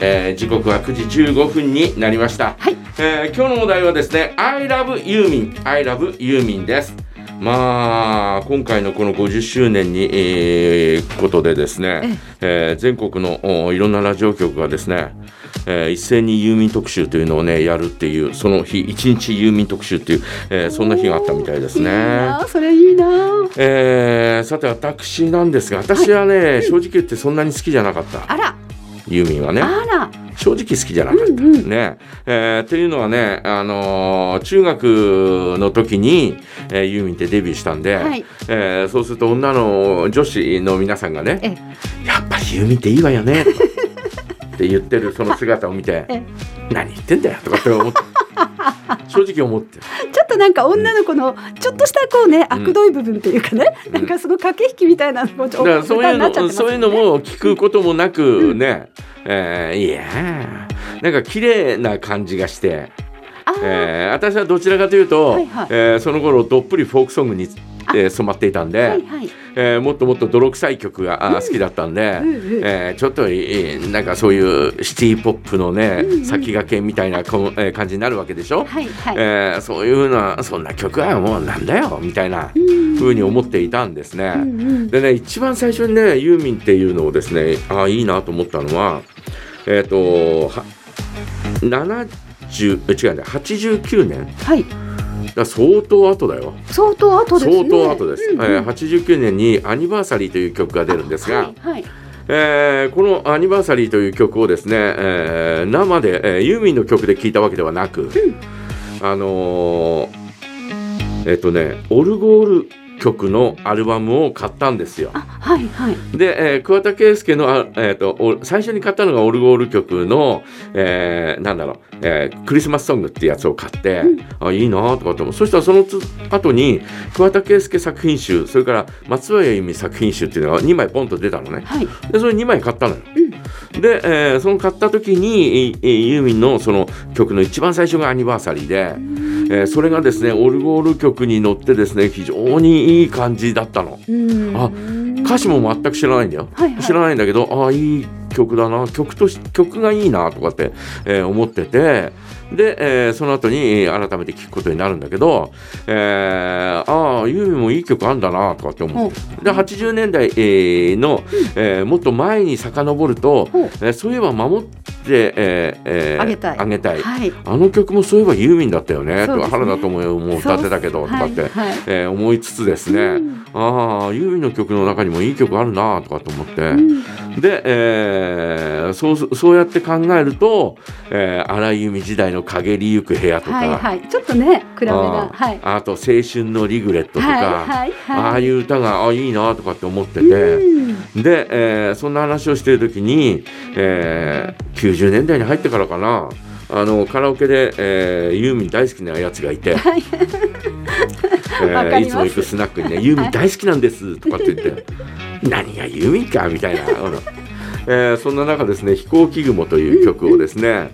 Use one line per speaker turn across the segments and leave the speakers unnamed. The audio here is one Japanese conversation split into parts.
えー時刻は9時15分になりました、
はい。
えー今日のお題はですね I love ユーミン I love ユーミンです。まあ今回のこの50周年に、えーことでですね、えー全国のおいろんなラジオ局がですね、えー一斉にユーミン特集というのをねやるっていうその日一日ユーミン特集っていう、えーそんな日があったみたいです
いい
ね。
なあそれいいなあ。
えーさて私なんですが私はね、正直言ってそんなに好きじゃなかった。
あら
ユーミンはね。正直好きじゃなかった。
うんうん。
ね。えーっていうのはね、あのー中学の時に、えーユーミンってデビューしたんで、
はい。
えーそうすると女の女子の皆さんがね
え「
やっぱりユーミンっていいわよね」って言ってるその姿を見て
え「
何言ってんだよ」とかって思って。正直思って
っとなんか女の子のちょっとしたこうね悪どい部分っていうかね、なんかその駆け引きみたいなのもちょ
だからそういうのそういうのも聞くこともなくね、えーいや。ーなんか綺麗な感じがして。えー私はどちらかというと、
はいはい。
えーその頃どっぷりフォークソングに、えー染まっていたんで、
はいはい
えーもっともっと泥臭い曲が、好きだったんで、
うんうん。
えーちょっと、えーなんかそういうシティ・ポップのね、
うんうん。
先駆けみたいなこ、えー感じになるわけでしょ、
はいはい、
えーそういうふうなそんな曲はもうなんだよみたいな
うん。
ふうに思っていたんですね。
うんうん。
でね一番最初にねユーミンっていうのをですねああいいなと思ったのはえっ、とは70え違うね89年
はい
だ相当後だよ。
相当後ですね。
相当後です。
うんうん。
えー89年にアニバーサリーという曲が出るんですが、
はいはい。
えーこのアニバーサリーという曲をですね、えー生で、えーユーミンの曲で聴いたわけではなく、あのーえっ、とね、オルゴール曲のアルバムを買ったんですよ。
あはいはい。
で、えー桑田佳祐のあ、えー、とお最初に買ったのがオルゴール曲の、えーなんだろう、えークリスマスソングってやつを買って、あいいなとかって思うそしたらそのつ後に桑田佳祐作品集それから松任谷由実作品集っていうのが2枚ポンと出たのね。
はい。
でそれ2枚買ったのよ。で、えーその買った時に、えーユーミンのその曲の一番最初がアニバーサリーで、えーそれがですねオルゴール曲に乗ってですね非常にいい感じだったの。
うん。
あ歌詞も全く知らないんだよ、
はいはい。
知らないんだけどああいい曲だな曲とし曲がいいなとかって、えー思っててで、えーその後にえー改めて聴くことになるんだけど、えーああユーミンもいい曲あんだなとかって思ってで80年代、えーの、えーもっと前に遡ると、えーそういえば守って、えーえー
あげたい。
あげたい。
はい。
あの曲もそういえばユーミンだったよね。と
そうですね。
原田知世も歌ってたけどとかって、
はい。はい。
えー思いつつですね、
うん。
ああユーミンの曲の中にもいい曲あるなとかと思って、
うん。
で、えーそうすそうやって考えると、えー、荒井由実時代の陰りゆく部屋とか、
はいはい。ちょっとね暗めなはい。
あと青春のリグレットとか、
はいはいはい。
ああいう歌があいいなとかって思ってて、
うん。
で、えーそんな話をしている時に、えー90年代に入ってからかな。あのカラオケで、えーユーミン大好きなやつがいて、
はい。
えーいつも行くスナックにね「ユーミン大好きなんです」とかって言って「何がユーミンか」みたいな、うんえーそんな中ですね「飛行機雲」という曲をですね、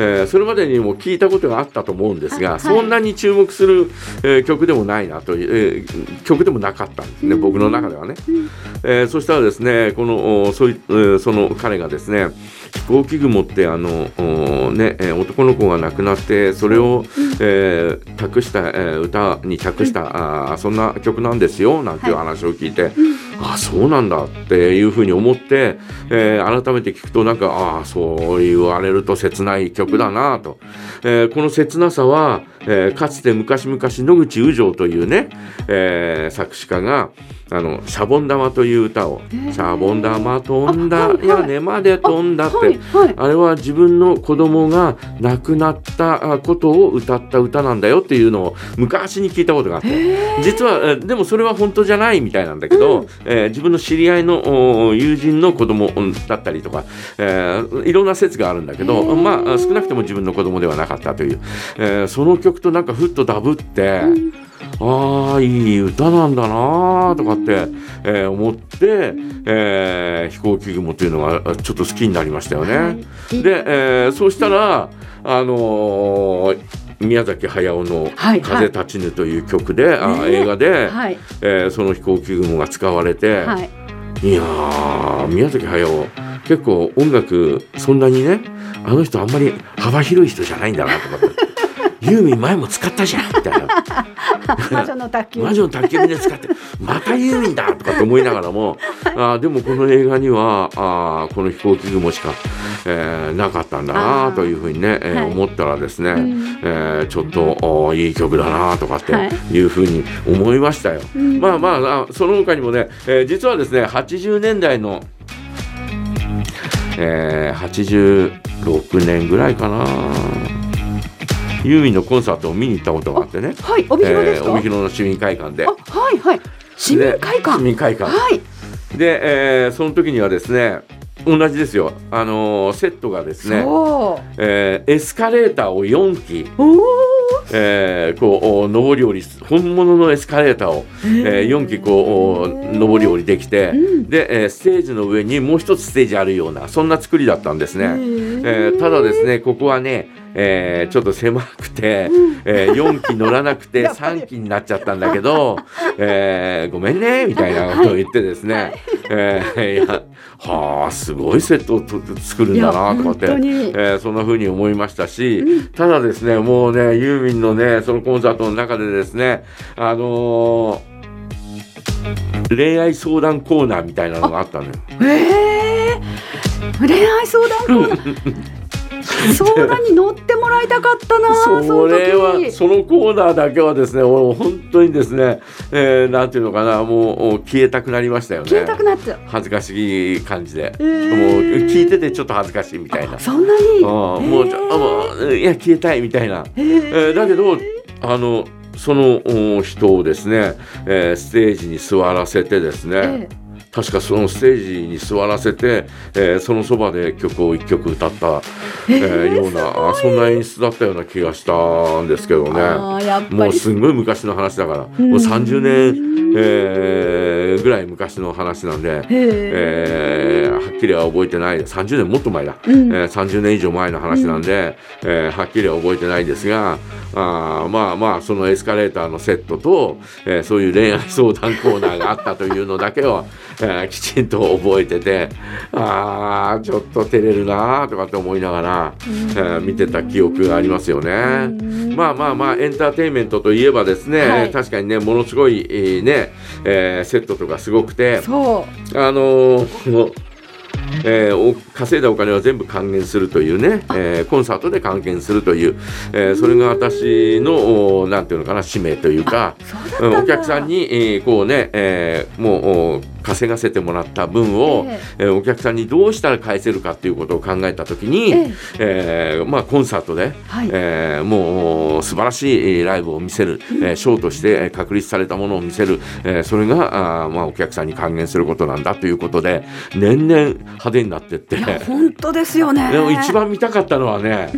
えーそれまでにも聞いたことがあったと思うんですが、
はい。
そんなに注目する、えー曲でもないなという、えー曲でもなかったんですね、僕の中ではね。えーそしたらですねこのおそい、えーその彼がですね飛行機雲ってあのおねえー男の子が亡くなってそれを、えー託した、えー歌に託した、あーそんな曲なんですよなんていう話を聞いて、あそうなんだっていうふうに思って、えー改めて聞くとなんかああそう言われると切ない曲だなと、えーこの切なさは、えーかつて昔々野口宇城というね、えー作詞家があのシャボン玉という歌を「シャボン玉飛んだ
いはい
屋根まで飛んだ」って、
はいはい。
あれは自分の子供が亡くなったあことを歌った歌なんだよっていうのを昔に聞いたことがあって実はえでもそれは本当じゃないみたいなんだけど、えー自分の知り合いのお友人の子供うんだったりとか、えーいろんな説があるんだけどまあ少なくとも自分の子供ではなかったという、えーその曲となんかふっとダブって。ああいい歌なんだなーとかって、えー思って、えー飛行機雲というのがあちょっと好きになりましたよね。
はい。
で、えーそうしたら、あのー宮崎駿の「
はい
風立ちぬ」という曲で、あ
ね
映画で、
はい。
えーその飛行機雲が使われて、
はい。
い、やー宮崎駿結構音楽そんなにねあの人あんまり幅広い人じゃないんだなとかってユーミン前も使ったじゃんみたいな。
魔女の宅急
魔女の宅急便で使ってまたユーミンだとかって思いながらもあーでもこの映画にはあーこの飛行機雲しか、えーなかったんだなというふうにね、えー
はい。
思ったらですね、
ん。
えーちょっといい曲だなとかって
はい。
いうふうに思いましたよ。
ん。
まあまああその他にもね、えー実はですね80年代の、えー86年ぐらいかなユーミンのコンサートを見に行ったことがあってね、
はい帯広ですか、
えー帯広の市民会館で。
あはいはい。市民会
で市
館
民会館。
はい。
で、えーその時にはですね同じですよ、あのーセットがですね、えーエスカレーターを4機、えーこうお上り下りす本物のエスカレーターを、えー4機こうお上り下りできて、
うん。
で、えーステージの上にもう一つステージあるようなそんな作りだったんですね。えーただですねここはね、えーちょっと狭くて、えー4機乗らなくて
やっぱり。
3機になっちゃったんだけど、えーごめんねみたいなことを言ってですね、えーいやはあすごいセットをと作るんだなとかって、えーそんな風に思いましたし、ただですねもうねユーミンのねそのコンサートの中でですねあのー恋愛相談コーナーみたいなのがあったのよ。
ええ恋愛相談コーナー？相談に乗ってもらいたかったな
それ
の
は
時。
そのコーナーだけはですね俺本当にですね、えーなんていうのかなもう消えたくなりましたよね。
消えたくなっちゃう
恥ずかしい感じで、
えー。
もう聞いててちょっと恥ずかしいみたいな。
そんなに？
ああもうちょあもういや消えたいみたいな、
えー。
えーだけどあのそのお人をですね、えーステージに座らせてですね、
え
確かそのステージに座らせて、えーそのそばで曲を一曲歌った、えーようなあそんな演出だったような気がしたんですけど
あ
ねもう
り
すんごい昔の話だから、
ん。
もう30年、えーぐらい昔の話なんで、
へ
えーはっきりは覚えてない30年もっと前だ、
うん。
えー30年以上前の話なんで、えーはっきりは覚えてないですがあーまあまあそのエスカレーターのセットと、えーそういう恋愛相談コーナーがあったというのだけは、えーきちんと覚えててあーちょっと照れるなーとかって思いながら、えー見てた記憶がありますよね。まあまあまあエンターテインメントといえばですね、
はい。
確かにねものすごい、えーね、えーセットとかすごくてあのーえーお稼いだお金は全部還元するというね、えーコンサートで還元するという、えーそれが私のおなんていうのかな使命というか、お客さんに、えーこうね、えーもうお稼がせてもらった分を、
え
え。ーお客さんにどうしたら返せるかっていうことを考えたときに、
え
え。ーまあ、コンサートで、
はい。
えーもう素晴らしいえーライブを見せる、えーショーとしてえー確立されたものを見せる、えーそれがあー、まあ、お客さんに還元することなんだということで年々派手になってって。
いや本当ですよね。
でも一番見たかったのはね、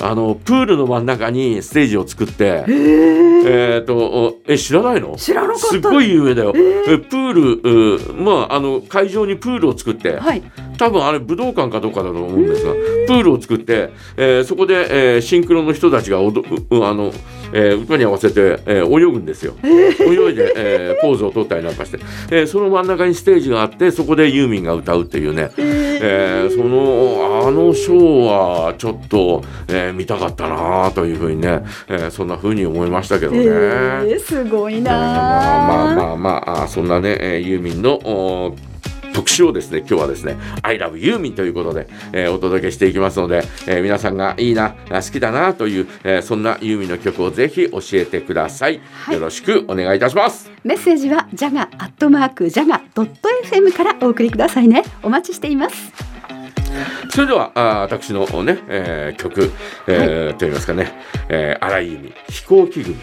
あのプールの真ん中にステージを作って。
えー。
えー、とおえ知らないの？
知らなかった。
すっごい有名だよ、えプールうまああの会場にプールを作って、
はい。
多分あれ武道館かどうかだと思うんですがプールを作って、えーそこで、えーシンクロの人たちがあの、えー歌に合わせて、えー泳ぐんですよ、泳いで、えーポーズを取ったりなんかして、えーその真ん中にステージがあってそこでユーミンが歌うっていうね、えーそのあのショーはちょっと、えー見たかったなというふうにね、えーそんなふうに思いましたけどね。
えーすごいな
まあまあまあまああそんなね、えーユーミンのお特集をですね今日はですね「ILOVE ユーミン」ということで、えーお届けしていきますので、えー皆さんがいいなあ好きだなという、えーそんなユーミンの曲をぜひ教えてください、
はい。
よろしくお願いいたします。
メッセージはジャガアットマークジャガドット FM からお送りくださいね。お待ちしています。
それではあ私のね、えー曲、えーといいますかね、えー、荒井由実飛行機組